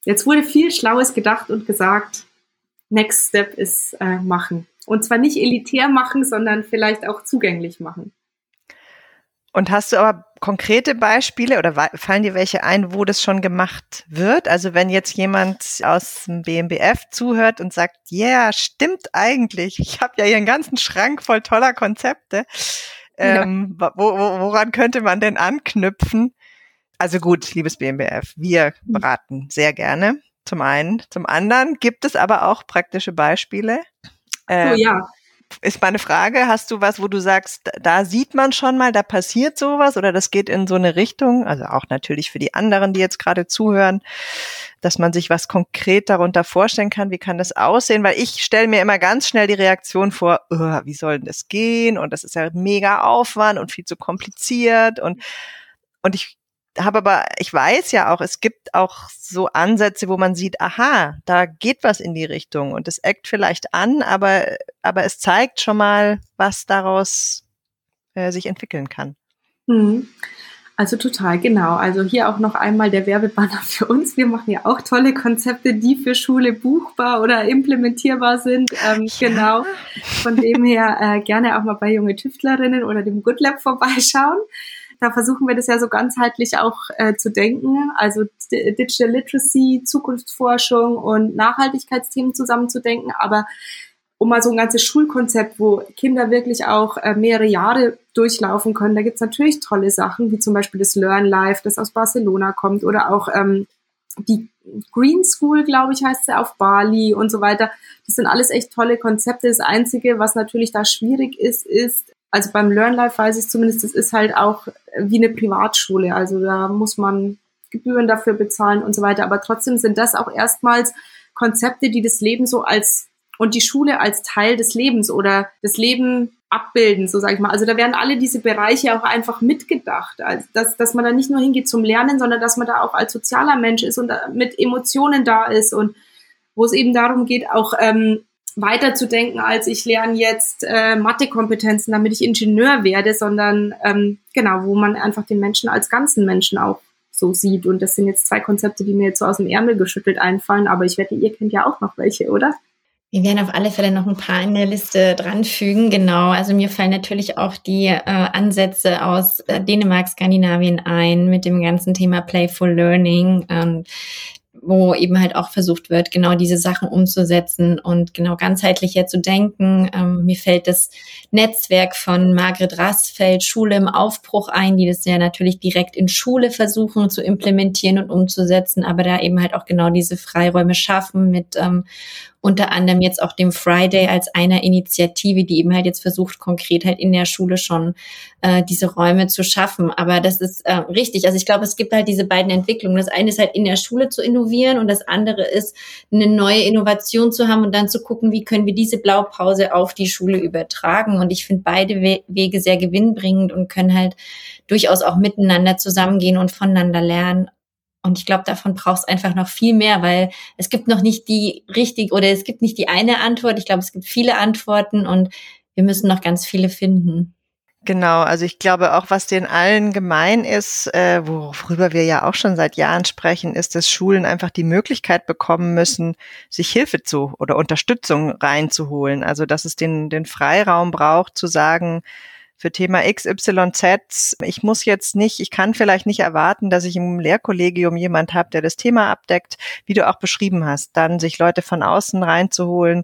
Jetzt wurde viel Schlaues gedacht und gesagt. Next Step ist äh, machen. Und zwar nicht elitär machen, sondern vielleicht auch zugänglich machen. Und hast du aber konkrete Beispiele oder fallen dir welche ein, wo das schon gemacht wird? Also wenn jetzt jemand aus dem BMBF zuhört und sagt, ja, yeah, stimmt eigentlich, ich habe ja hier einen ganzen Schrank voll toller Konzepte. Ähm, wo, wo, woran könnte man denn anknüpfen? Also gut, liebes BMBF, wir mhm. beraten sehr gerne. Zum einen. Zum anderen gibt es aber auch praktische Beispiele. Ähm, oh ja ist meine Frage, hast du was, wo du sagst, da sieht man schon mal, da passiert sowas oder das geht in so eine Richtung, also auch natürlich für die anderen, die jetzt gerade zuhören, dass man sich was konkret darunter vorstellen kann, wie kann das aussehen, weil ich stelle mir immer ganz schnell die Reaktion vor, oh, wie soll denn das gehen? Und das ist ja mega Aufwand und viel zu kompliziert. Und und ich habe aber, ich weiß ja auch, es gibt auch so Ansätze, wo man sieht, aha, da geht was in die Richtung und es eckt vielleicht an, aber, aber es zeigt schon mal, was daraus äh, sich entwickeln kann. Mhm. Also total, genau. Also hier auch noch einmal der Werbebanner für uns. Wir machen ja auch tolle Konzepte, die für Schule buchbar oder implementierbar sind. Ähm, ja. Genau. Von dem her äh, gerne auch mal bei junge Tüftlerinnen oder dem Good Lab vorbeischauen. Da versuchen wir das ja so ganzheitlich auch äh, zu denken, also Digital Literacy, Zukunftsforschung und Nachhaltigkeitsthemen zusammenzudenken. Aber um mal so ein ganzes Schulkonzept, wo Kinder wirklich auch äh, mehrere Jahre durchlaufen können, da gibt's natürlich tolle Sachen, wie zum Beispiel das Learn Life, das aus Barcelona kommt, oder auch ähm, die Green School, glaube ich, heißt sie, auf Bali und so weiter. Das sind alles echt tolle Konzepte. Das Einzige, was natürlich da schwierig ist, ist, also beim LearnLife weiß ich zumindest, das ist halt auch wie eine Privatschule. Also da muss man Gebühren dafür bezahlen und so weiter. Aber trotzdem sind das auch erstmals Konzepte, die das Leben so als und die Schule als Teil des Lebens oder das Leben abbilden, so sage ich mal. Also da werden alle diese Bereiche auch einfach mitgedacht, also dass, dass man da nicht nur hingeht zum Lernen, sondern dass man da auch als sozialer Mensch ist und mit Emotionen da ist und wo es eben darum geht, auch ähm, weiterzudenken, als ich lerne jetzt äh, Mathekompetenzen, damit ich Ingenieur werde, sondern ähm, genau, wo man einfach den Menschen als ganzen Menschen auch so sieht. Und das sind jetzt zwei Konzepte, die mir jetzt so aus dem Ärmel geschüttelt einfallen, aber ich wette, ihr kennt ja auch noch welche, oder? Wir werden auf alle Fälle noch ein paar in der Liste dranfügen. Genau. Also mir fallen natürlich auch die äh, Ansätze aus äh, Dänemark, Skandinavien ein mit dem ganzen Thema Playful Learning. Ähm, wo eben halt auch versucht wird, genau diese Sachen umzusetzen und genau ganzheitlicher zu denken. Ähm, mir fällt das Netzwerk von Margret Rassfeld, Schule im Aufbruch ein, die das ja natürlich direkt in Schule versuchen zu implementieren und umzusetzen, aber da eben halt auch genau diese Freiräume schaffen mit ähm, unter anderem jetzt auch dem Friday als einer Initiative, die eben halt jetzt versucht, konkret halt in der Schule schon äh, diese Räume zu schaffen. Aber das ist äh, richtig. Also ich glaube, es gibt halt diese beiden Entwicklungen. Das eine ist halt in der Schule zu innovieren und das andere ist, eine neue Innovation zu haben und dann zu gucken, wie können wir diese Blaupause auf die Schule übertragen. Und ich finde beide We Wege sehr gewinnbringend und können halt durchaus auch miteinander zusammengehen und voneinander lernen. Und ich glaube, davon braucht es einfach noch viel mehr, weil es gibt noch nicht die richtig oder es gibt nicht die eine Antwort. Ich glaube, es gibt viele Antworten und wir müssen noch ganz viele finden. Genau, also ich glaube auch, was den allen gemein ist, äh, worüber wir ja auch schon seit Jahren sprechen, ist, dass Schulen einfach die Möglichkeit bekommen müssen, sich Hilfe zu oder Unterstützung reinzuholen. Also dass es den, den Freiraum braucht, zu sagen, für Thema XYZ. Ich muss jetzt nicht, ich kann vielleicht nicht erwarten, dass ich im Lehrkollegium jemand habe, der das Thema abdeckt, wie du auch beschrieben hast, dann sich Leute von außen reinzuholen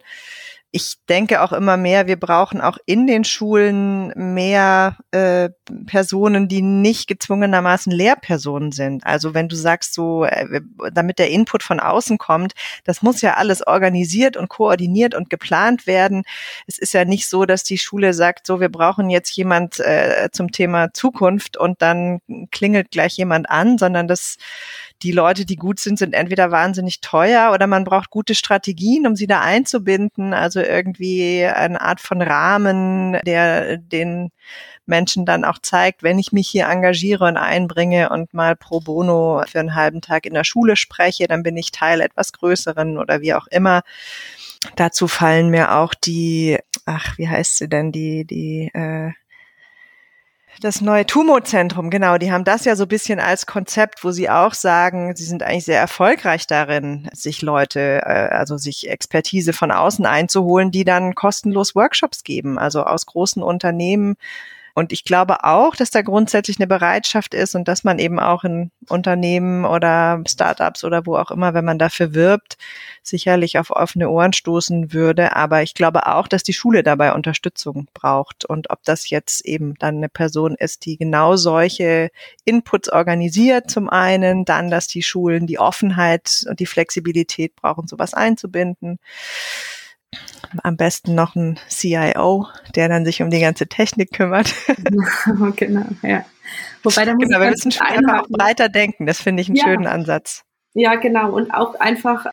ich denke auch immer mehr, wir brauchen auch in den Schulen mehr äh, Personen, die nicht gezwungenermaßen Lehrpersonen sind. Also wenn du sagst so, äh, damit der Input von außen kommt, das muss ja alles organisiert und koordiniert und geplant werden. Es ist ja nicht so, dass die Schule sagt, so wir brauchen jetzt jemand äh, zum Thema Zukunft und dann klingelt gleich jemand an, sondern das die Leute, die gut sind, sind entweder wahnsinnig teuer oder man braucht gute Strategien, um sie da einzubinden. Also irgendwie eine Art von Rahmen, der den Menschen dann auch zeigt, wenn ich mich hier engagiere und einbringe und mal pro bono für einen halben Tag in der Schule spreche, dann bin ich Teil etwas Größeren oder wie auch immer. Dazu fallen mir auch die, ach, wie heißt sie denn, die, die, äh, das neue Tumo-Zentrum, genau, die haben das ja so ein bisschen als Konzept, wo sie auch sagen, sie sind eigentlich sehr erfolgreich darin, sich Leute, äh, also sich Expertise von außen einzuholen, die dann kostenlos Workshops geben. Also aus großen Unternehmen Und ich glaube auch, dass da grundsätzlich eine Bereitschaft ist und dass man eben auch in Unternehmen oder Startups oder wo auch immer, wenn man dafür wirbt, sicherlich auf offene Ohren stoßen würde. Aber ich glaube auch, dass die Schule dabei Unterstützung braucht. Und ob das jetzt eben dann eine Person ist, die genau solche Inputs organisiert, zum einen, dann, dass die Schulen die Offenheit und die Flexibilität brauchen, sowas einzubinden am besten noch ein CIO, der dann sich um die ganze Technik kümmert. genau, ja. Wobei da muss genau, wir müssen einfach auch breiter denken. Das finde ich einen ja. schönen Ansatz. Ja, genau. Und auch einfach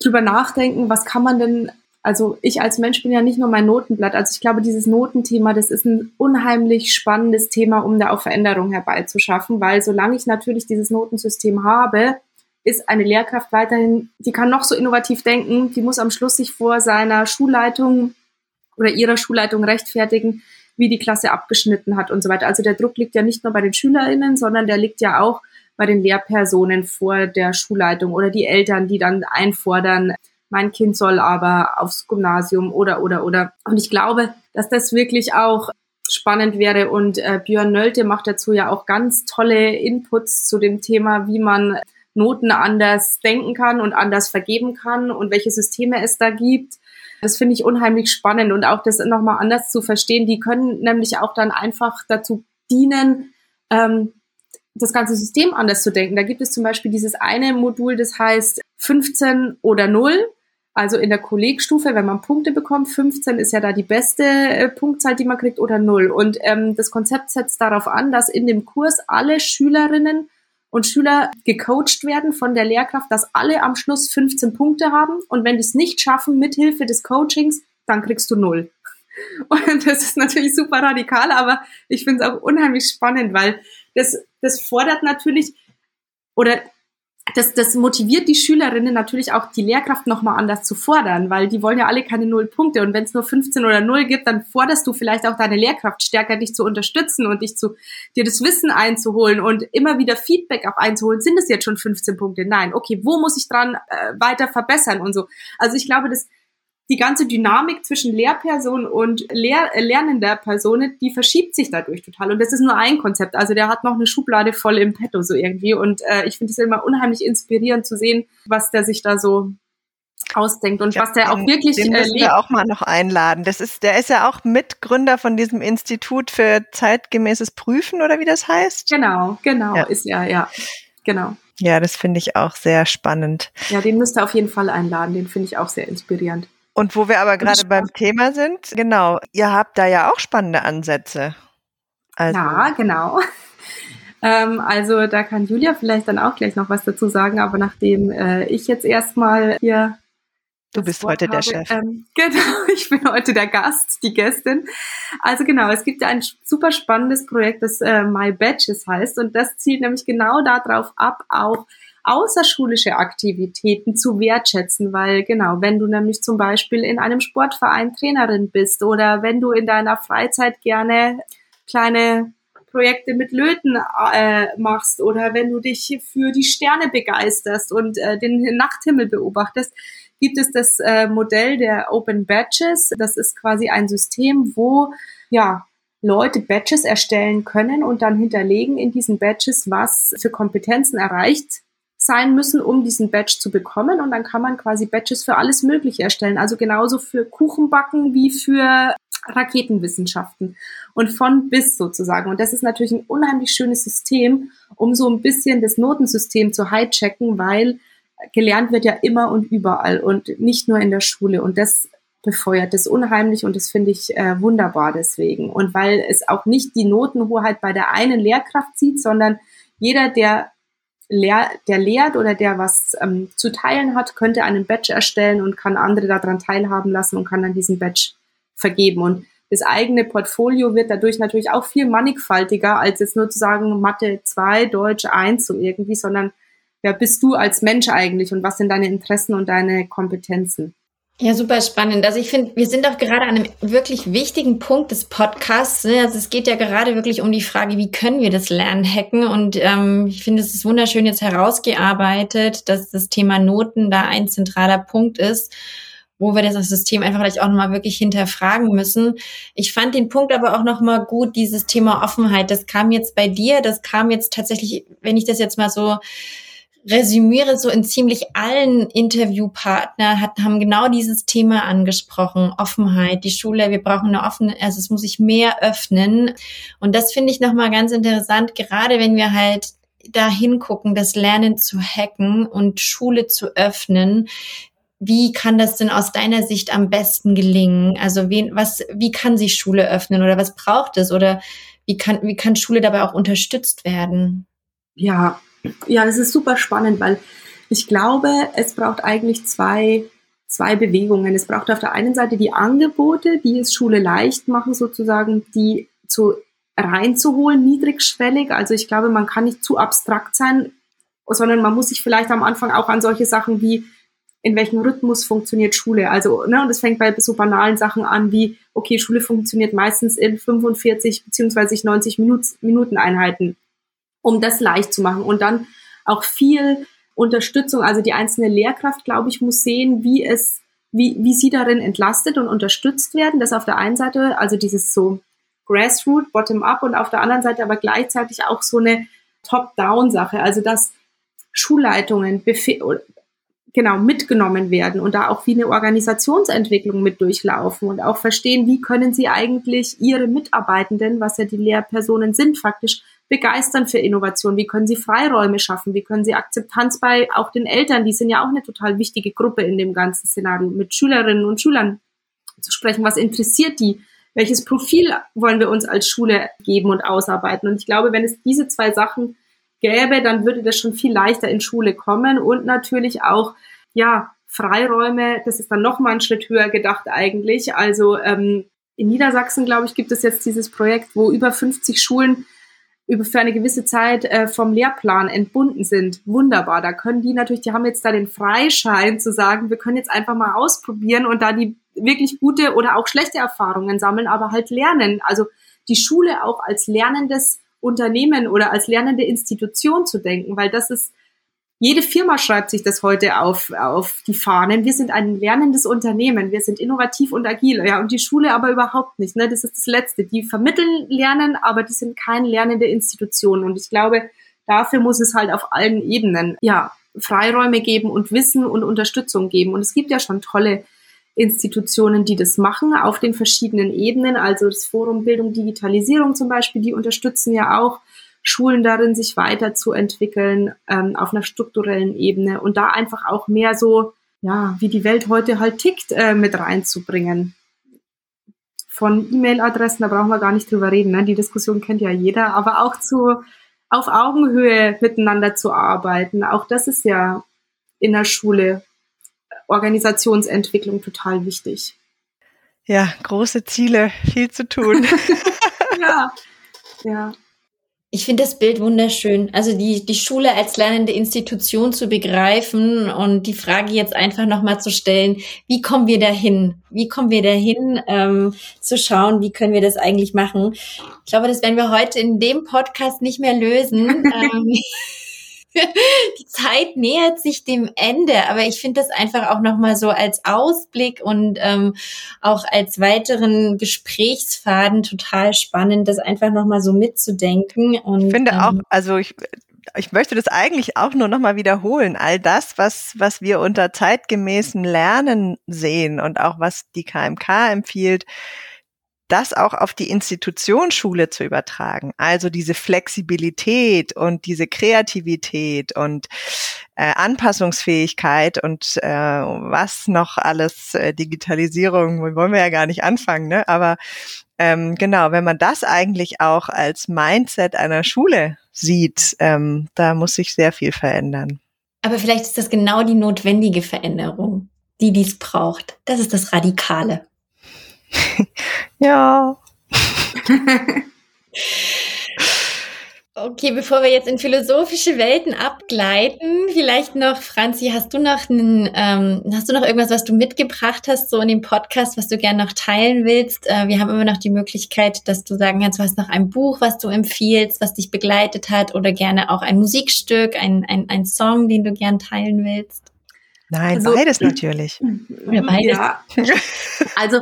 drüber nachdenken, was kann man denn, also ich als Mensch bin ja nicht nur mein Notenblatt. Also ich glaube, dieses Notenthema, das ist ein unheimlich spannendes Thema, um da auch Veränderung herbeizuschaffen, weil solange ich natürlich dieses Notensystem habe, ist eine Lehrkraft weiterhin, die kann noch so innovativ denken, die muss am Schluss sich vor seiner Schulleitung oder ihrer Schulleitung rechtfertigen, wie die Klasse abgeschnitten hat und so weiter. Also der Druck liegt ja nicht nur bei den SchülerInnen, sondern der liegt ja auch bei den Lehrpersonen vor der Schulleitung oder die Eltern, die dann einfordern, mein Kind soll aber aufs Gymnasium oder, oder, oder. Und ich glaube, dass das wirklich auch spannend wäre und äh, Björn Nölte macht dazu ja auch ganz tolle Inputs zu dem Thema, wie man Noten anders denken kann und anders vergeben kann und welche Systeme es da gibt. Das finde ich unheimlich spannend und auch das nochmal anders zu verstehen. Die können nämlich auch dann einfach dazu dienen, ähm, das ganze System anders zu denken. Da gibt es zum Beispiel dieses eine Modul, das heißt 15 oder 0. Also in der Kollegstufe, wenn man Punkte bekommt, 15 ist ja da die beste äh, Punktzahl, die man kriegt, oder 0. Und ähm, das Konzept setzt darauf an, dass in dem Kurs alle Schülerinnen und Schüler gecoacht werden von der Lehrkraft, dass alle am Schluss 15 Punkte haben und wenn die es nicht schaffen mithilfe des Coachings, dann kriegst du null. Und das ist natürlich super radikal, aber ich finde es auch unheimlich spannend, weil das, das fordert natürlich oder das, das motiviert die Schülerinnen natürlich auch, die Lehrkraft nochmal anders zu fordern, weil die wollen ja alle keine null Punkte. Und wenn es nur 15 oder 0 gibt, dann forderst du vielleicht auch deine Lehrkraft stärker, dich zu unterstützen und dich zu, dir das Wissen einzuholen und immer wieder Feedback auch einzuholen. Sind es jetzt schon 15 Punkte? Nein. Okay, wo muss ich dran äh, weiter verbessern und so? Also ich glaube, das die ganze Dynamik zwischen Lehrperson und Lehr äh, lernender Person, die verschiebt sich dadurch total. Und das ist nur ein Konzept. Also der hat noch eine Schublade voll im Petto so irgendwie. Und äh, ich finde es immer unheimlich inspirierend zu sehen, was der sich da so ausdenkt und ja, was der auch wirklich den müssen wir auch mal noch einladen. Das ist, der ist ja auch Mitgründer von diesem Institut für zeitgemäßes Prüfen oder wie das heißt. Genau, genau, ja. ist ja, ja, genau. Ja, das finde ich auch sehr spannend. Ja, den müsst ihr auf jeden Fall einladen. Den finde ich auch sehr inspirierend. Und wo wir aber gerade beim Thema sind, genau, ihr habt da ja auch spannende Ansätze. Also. Ja, genau. Ähm, also da kann Julia vielleicht dann auch gleich noch was dazu sagen, aber nachdem äh, ich jetzt erstmal hier Du bist Wort heute habe, der Chef. Ähm, genau, ich bin heute der Gast, die Gästin. Also genau, es gibt ja ein super spannendes Projekt, das äh, My Badges heißt und das zielt nämlich genau darauf ab, auch außerschulische Aktivitäten zu wertschätzen, weil genau, wenn du nämlich zum Beispiel in einem Sportverein Trainerin bist oder wenn du in deiner Freizeit gerne kleine Projekte mit Löten äh, machst oder wenn du dich für die Sterne begeisterst und äh, den Nachthimmel beobachtest, gibt es das äh, Modell der Open Badges. Das ist quasi ein System, wo ja Leute Badges erstellen können und dann hinterlegen in diesen Badges, was für Kompetenzen erreicht sein müssen, um diesen Badge zu bekommen. Und dann kann man quasi Badges für alles Mögliche erstellen. Also genauso für Kuchenbacken wie für Raketenwissenschaften. Und von bis sozusagen. Und das ist natürlich ein unheimlich schönes System, um so ein bisschen das Notensystem zu hijacken, weil gelernt wird ja immer und überall und nicht nur in der Schule. Und das befeuert das unheimlich und das finde ich äh, wunderbar deswegen. Und weil es auch nicht die Notenhoheit bei der einen Lehrkraft sieht, sondern jeder, der lehr der lehrt oder der was ähm, zu teilen hat, könnte einen Badge erstellen und kann andere daran teilhaben lassen und kann dann diesen Badge vergeben. Und das eigene Portfolio wird dadurch natürlich auch viel mannigfaltiger, als jetzt nur zu sagen, Mathe 2, Deutsch 1 so irgendwie, sondern wer bist du als Mensch eigentlich und was sind deine Interessen und deine Kompetenzen? Ja, super spannend. Also ich finde, wir sind auch gerade an einem wirklich wichtigen Punkt des Podcasts. Ne? Also es geht ja gerade wirklich um die Frage, wie können wir das Lernen hacken? Und ähm, ich finde, es ist wunderschön jetzt herausgearbeitet, dass das Thema Noten da ein zentraler Punkt ist. wo wir das System einfach vielleicht auch nochmal wirklich hinterfragen müssen. Ich fand den Punkt aber auch nochmal gut, dieses Thema Offenheit. Das kam jetzt bei dir, das kam jetzt tatsächlich, wenn ich das jetzt mal so resümiere, so in ziemlich allen Interviewpartner hat, haben genau dieses Thema angesprochen. Offenheit, die Schule, wir brauchen eine offene, also es muss sich mehr öffnen. Und das finde ich nochmal ganz interessant, gerade wenn wir halt da hingucken, das Lernen zu hacken und Schule zu öffnen. Wie kann das denn aus deiner Sicht am besten gelingen? Also wen, was, wie kann sich Schule öffnen oder was braucht es oder wie kann, wie kann Schule dabei auch unterstützt werden? Ja, ja, das ist super spannend, weil ich glaube, es braucht eigentlich zwei, zwei Bewegungen. Es braucht auf der einen Seite die Angebote, die es Schule leicht machen, sozusagen, die zu reinzuholen, niedrigschwellig. Also ich glaube, man kann nicht zu abstrakt sein, sondern man muss sich vielleicht am Anfang auch an solche Sachen wie in welchem Rhythmus funktioniert Schule. Also, ne, und es fängt bei so banalen Sachen an wie, okay, Schule funktioniert meistens in 45 beziehungsweise 90 Minuten Einheiten um das leicht zu machen. Und dann auch viel Unterstützung, also die einzelne Lehrkraft, glaube ich, muss sehen, wie es, wie, wie sie darin entlastet und unterstützt werden. Das auf der einen Seite, also dieses so Grassroot, Bottom-up und auf der anderen Seite aber gleichzeitig auch so eine Top-Down-Sache, also dass Schulleitungen genau mitgenommen werden und da auch wie eine Organisationsentwicklung mit durchlaufen und auch verstehen, wie können sie eigentlich ihre Mitarbeitenden, was ja die Lehrpersonen sind, faktisch begeistern für Innovation? Wie können sie Freiräume schaffen? Wie können sie Akzeptanz bei auch den Eltern, die sind ja auch eine total wichtige Gruppe in dem ganzen Szenario, mit Schülerinnen und Schülern zu sprechen. Was interessiert die? Welches Profil wollen wir uns als Schule geben und ausarbeiten? Und ich glaube, wenn es diese zwei Sachen gäbe, dann würde das schon viel leichter in Schule kommen und natürlich auch, ja, Freiräume, das ist dann noch mal ein Schritt höher gedacht eigentlich. Also ähm, in Niedersachsen, glaube ich, gibt es jetzt dieses Projekt, wo über 50 Schulen über für eine gewisse Zeit äh, vom Lehrplan entbunden sind. Wunderbar. Da können die natürlich, die haben jetzt da den Freischein zu sagen, wir können jetzt einfach mal ausprobieren und da die wirklich gute oder auch schlechte Erfahrungen sammeln, aber halt lernen. Also die Schule auch als lernendes Unternehmen oder als lernende Institution zu denken, weil das ist jede Firma schreibt sich das heute auf, auf die Fahnen. Wir sind ein lernendes Unternehmen. Wir sind innovativ und agil. Ja, und die Schule aber überhaupt nicht. Ne? Das ist das Letzte. Die vermitteln Lernen, aber die sind keine lernende Institution. Und ich glaube, dafür muss es halt auf allen Ebenen, ja, Freiräume geben und Wissen und Unterstützung geben. Und es gibt ja schon tolle Institutionen, die das machen auf den verschiedenen Ebenen. Also das Forum Bildung Digitalisierung zum Beispiel, die unterstützen ja auch Schulen darin, sich weiterzuentwickeln ähm, auf einer strukturellen Ebene und da einfach auch mehr so, ja, wie die Welt heute halt tickt, äh, mit reinzubringen. Von E-Mail-Adressen, da brauchen wir gar nicht drüber reden, ne? die Diskussion kennt ja jeder, aber auch zu auf Augenhöhe miteinander zu arbeiten, auch das ist ja in der Schule Organisationsentwicklung total wichtig. Ja, große Ziele, viel zu tun. ja, ja. Ich finde das Bild wunderschön. Also die, die Schule als lernende Institution zu begreifen und die Frage jetzt einfach nochmal zu stellen, wie kommen wir dahin? Wie kommen wir dahin, ähm, zu schauen, wie können wir das eigentlich machen? Ich glaube, das werden wir heute in dem Podcast nicht mehr lösen. ähm, die Zeit nähert sich dem Ende, aber ich finde das einfach auch nochmal so als Ausblick und ähm, auch als weiteren Gesprächsfaden total spannend, das einfach nochmal so mitzudenken. Und, ich finde ähm, auch, also ich, ich möchte das eigentlich auch nur nochmal wiederholen. All das, was, was wir unter zeitgemäßem Lernen sehen und auch was die KMK empfiehlt, das auch auf die Institutionsschule zu übertragen. Also diese Flexibilität und diese Kreativität und äh, Anpassungsfähigkeit und äh, was noch alles, äh, Digitalisierung, wollen wir ja gar nicht anfangen, ne? Aber ähm, genau, wenn man das eigentlich auch als Mindset einer Schule sieht, ähm, da muss sich sehr viel verändern. Aber vielleicht ist das genau die notwendige Veränderung, die dies braucht. Das ist das Radikale. ja. Okay, bevor wir jetzt in philosophische Welten abgleiten, vielleicht noch, Franzi, hast du noch einen, ähm, hast du noch irgendwas, was du mitgebracht hast, so in dem Podcast, was du gerne noch teilen willst? Äh, wir haben immer noch die Möglichkeit, dass du sagen kannst, du hast noch ein Buch, was du empfiehlst, was dich begleitet hat, oder gerne auch ein Musikstück, ein, ein, ein Song, den du gern teilen willst. Nein, also, beides natürlich. Oder beides. Ja. Also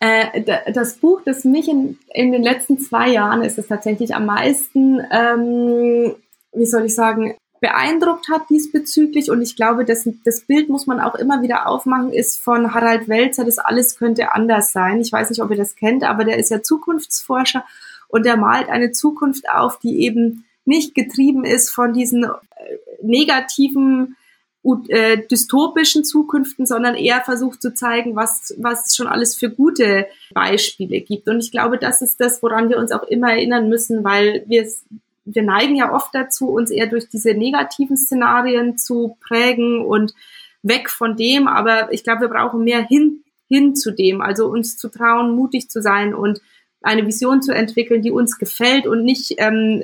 äh, das Buch, das mich in, in den letzten zwei Jahren ist es tatsächlich am meisten, ähm, wie soll ich sagen, beeindruckt hat diesbezüglich. Und ich glaube, das, das Bild muss man auch immer wieder aufmachen, ist von Harald Welzer, das alles könnte anders sein. Ich weiß nicht, ob ihr das kennt, aber der ist ja Zukunftsforscher und der malt eine Zukunft auf, die eben nicht getrieben ist von diesen äh, negativen äh, dystopischen Zukünften, sondern eher versucht zu zeigen, was, was es schon alles für gute Beispiele gibt. Und ich glaube, das ist das, woran wir uns auch immer erinnern müssen, weil wir, wir neigen ja oft dazu, uns eher durch diese negativen Szenarien zu prägen und weg von dem. Aber ich glaube, wir brauchen mehr hin, hin zu dem, also uns zu trauen, mutig zu sein und eine Vision zu entwickeln, die uns gefällt und nicht ähm,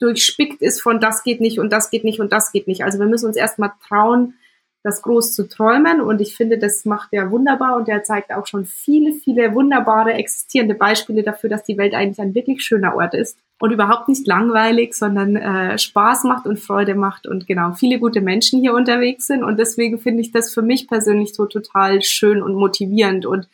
durchspickt ist von das geht nicht und das geht nicht und das geht nicht. Also wir müssen uns erstmal trauen, das groß zu träumen. Und ich finde, das macht er wunderbar. Und er zeigt auch schon viele, viele wunderbare existierende Beispiele dafür, dass die Welt eigentlich ein wirklich schöner Ort ist. Und überhaupt nicht langweilig, sondern äh, Spaß macht und Freude macht und genau viele gute Menschen hier unterwegs sind. Und deswegen finde ich das für mich persönlich so total schön und motivierend. Und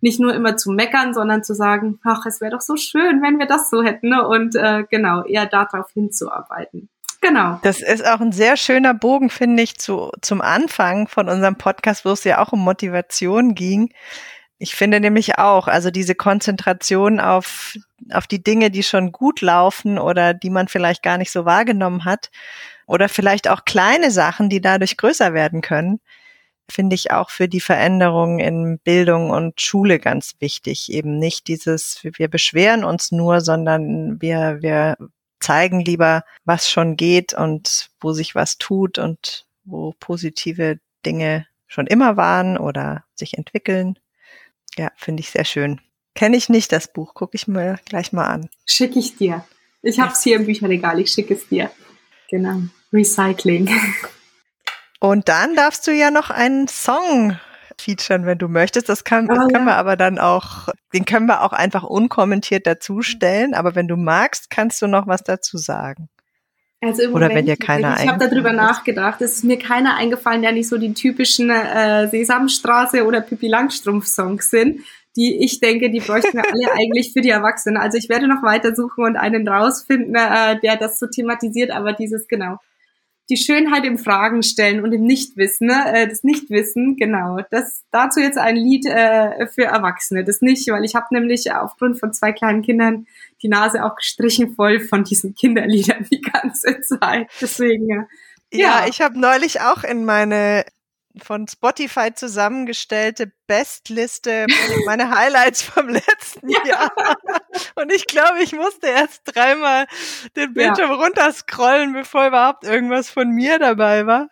nicht nur immer zu meckern, sondern zu sagen, ach, es wäre doch so schön, wenn wir das so hätten ne? und äh, genau, eher darauf hinzuarbeiten. Genau. Das ist auch ein sehr schöner Bogen, finde ich, zu, zum Anfang von unserem Podcast, wo es ja auch um Motivation ging. Ich finde nämlich auch, also diese Konzentration auf, auf die Dinge, die schon gut laufen oder die man vielleicht gar nicht so wahrgenommen hat oder vielleicht auch kleine Sachen, die dadurch größer werden können, finde ich auch für die Veränderung in Bildung und Schule ganz wichtig. Eben nicht dieses, wir beschweren uns nur, sondern wir, wir zeigen lieber, was schon geht und wo sich was tut und wo positive Dinge schon immer waren oder sich entwickeln. Ja, finde ich sehr schön. Kenne ich nicht das Buch, gucke ich mir gleich mal an. Schicke ich dir. Ich habe es hier im Bücherregal, ich schicke es dir. Genau. Recycling. Und dann darfst du ja noch einen Song featuren, wenn du möchtest. Das, kann, das oh, können ja. wir aber dann auch, den können wir auch einfach unkommentiert dazustellen. Aber wenn du magst, kannst du noch was dazu sagen. Also im Oder Moment, wenn dir keiner Ich habe darüber nachgedacht. Es ist mir keiner eingefallen, der nicht so die typischen äh, Sesamstraße oder Pippi Langstrumpf Songs sind, die ich denke, die bräuchten wir alle eigentlich für die Erwachsenen. Also ich werde noch weiter suchen und einen rausfinden, äh, der das so thematisiert. Aber dieses genau die Schönheit im Fragen stellen und im Nichtwissen, ne? äh, das Nichtwissen, genau. Das dazu jetzt ein Lied äh, für Erwachsene. Das nicht, weil ich habe nämlich aufgrund von zwei kleinen Kindern die Nase auch gestrichen voll von diesen Kinderliedern die ganze Zeit. Deswegen ja. Ja, ich habe neulich auch in meine von Spotify zusammengestellte Bestliste, meine Highlights vom letzten ja. Jahr. Und ich glaube, ich musste erst dreimal den Bildschirm ja. runterscrollen, bevor überhaupt irgendwas von mir dabei war.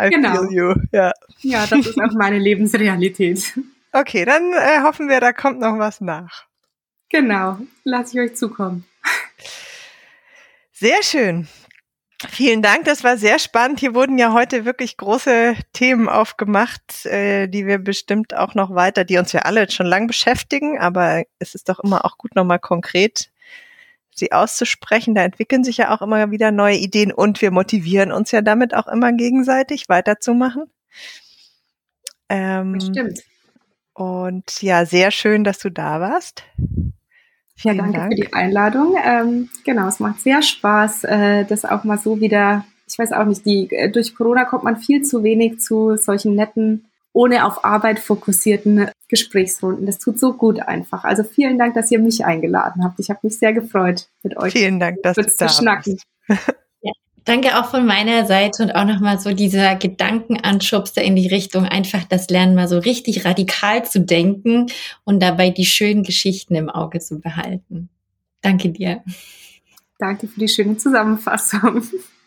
I genau. feel you. Ja. ja, das ist auch meine Lebensrealität. Okay, dann äh, hoffen wir, da kommt noch was nach. Genau, lasse ich euch zukommen. Sehr schön. Vielen Dank, das war sehr spannend. Hier wurden ja heute wirklich große Themen aufgemacht, äh, die wir bestimmt auch noch weiter, die uns ja alle schon lang beschäftigen, aber es ist doch immer auch gut, nochmal konkret sie auszusprechen. Da entwickeln sich ja auch immer wieder neue Ideen und wir motivieren uns ja damit auch immer gegenseitig weiterzumachen. Ähm, Stimmt. Und ja, sehr schön, dass du da warst. Vielen ja, danke Dank. für die Einladung. Ähm, genau, es macht sehr Spaß, äh, das auch mal so wieder, ich weiß auch nicht, die, äh, durch Corona kommt man viel zu wenig zu solchen netten, ohne auf Arbeit fokussierten Gesprächsrunden. Das tut so gut einfach. Also vielen Dank, dass ihr mich eingeladen habt. Ich habe mich sehr gefreut, mit euch vielen Dank, dass du da schnacken. Danke auch von meiner Seite und auch nochmal so dieser Gedankenanschubster in die Richtung, einfach das Lernen mal so richtig radikal zu denken und dabei die schönen Geschichten im Auge zu behalten. Danke dir. Danke für die schöne Zusammenfassung.